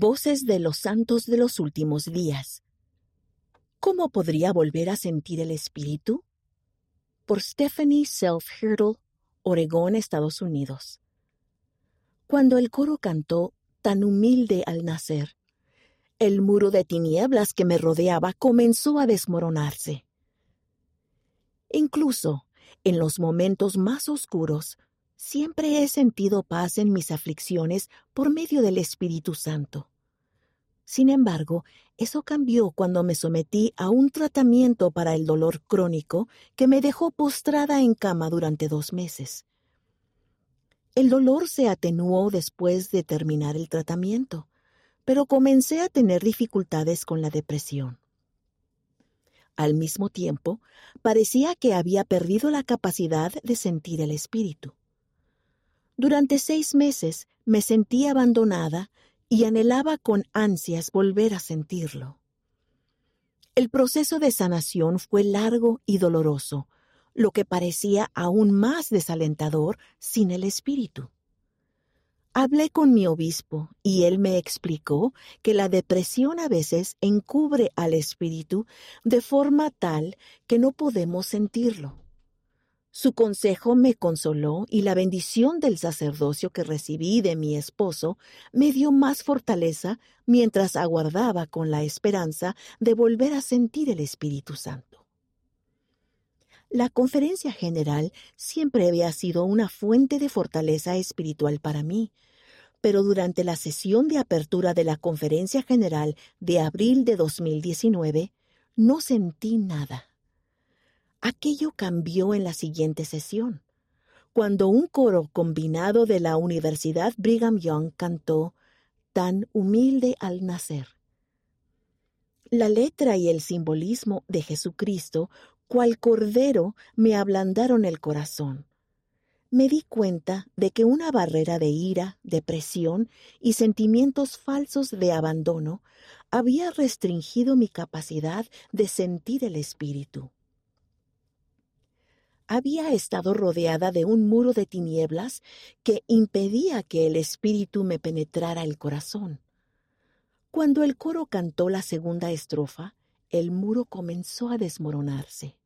Voces de los santos de los últimos días. ¿Cómo podría volver a sentir el espíritu? Por Stephanie Self Hirtle, Oregón, Estados Unidos. Cuando el coro cantó tan humilde al nacer, el muro de tinieblas que me rodeaba comenzó a desmoronarse. Incluso en los momentos más oscuros, siempre he sentido paz en mis aflicciones por medio del Espíritu Santo. Sin embargo, eso cambió cuando me sometí a un tratamiento para el dolor crónico que me dejó postrada en cama durante dos meses. El dolor se atenuó después de terminar el tratamiento, pero comencé a tener dificultades con la depresión. Al mismo tiempo, parecía que había perdido la capacidad de sentir el espíritu. Durante seis meses me sentí abandonada y anhelaba con ansias volver a sentirlo. El proceso de sanación fue largo y doloroso, lo que parecía aún más desalentador sin el espíritu. Hablé con mi obispo y él me explicó que la depresión a veces encubre al espíritu de forma tal que no podemos sentirlo. Su consejo me consoló y la bendición del sacerdocio que recibí de mi esposo me dio más fortaleza mientras aguardaba con la esperanza de volver a sentir el Espíritu Santo. La conferencia general siempre había sido una fuente de fortaleza espiritual para mí, pero durante la sesión de apertura de la conferencia general de abril de 2019 no sentí nada. Aquello cambió en la siguiente sesión, cuando un coro combinado de la Universidad Brigham Young cantó Tan humilde al nacer. La letra y el simbolismo de Jesucristo cual cordero me ablandaron el corazón. Me di cuenta de que una barrera de ira, depresión y sentimientos falsos de abandono había restringido mi capacidad de sentir el espíritu. Había estado rodeada de un muro de tinieblas que impedía que el espíritu me penetrara el corazón. Cuando el coro cantó la segunda estrofa, el muro comenzó a desmoronarse.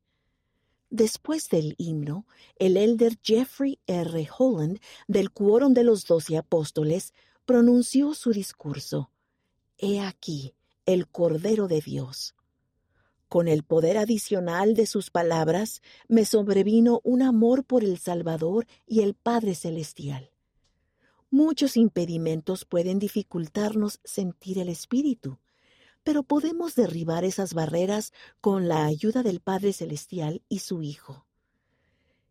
Después del himno, el elder Jeffrey R. Holland del Quórum de los Doce Apóstoles pronunció su discurso. He aquí el Cordero de Dios. Con el poder adicional de sus palabras, me sobrevino un amor por el Salvador y el Padre Celestial. Muchos impedimentos pueden dificultarnos sentir el Espíritu, pero podemos derribar esas barreras con la ayuda del Padre Celestial y su Hijo.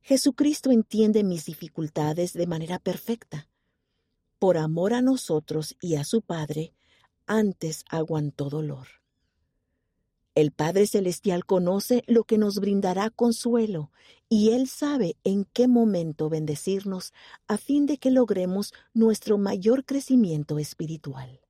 Jesucristo entiende mis dificultades de manera perfecta. Por amor a nosotros y a su Padre, antes aguantó dolor. El Padre Celestial conoce lo que nos brindará consuelo y Él sabe en qué momento bendecirnos a fin de que logremos nuestro mayor crecimiento espiritual.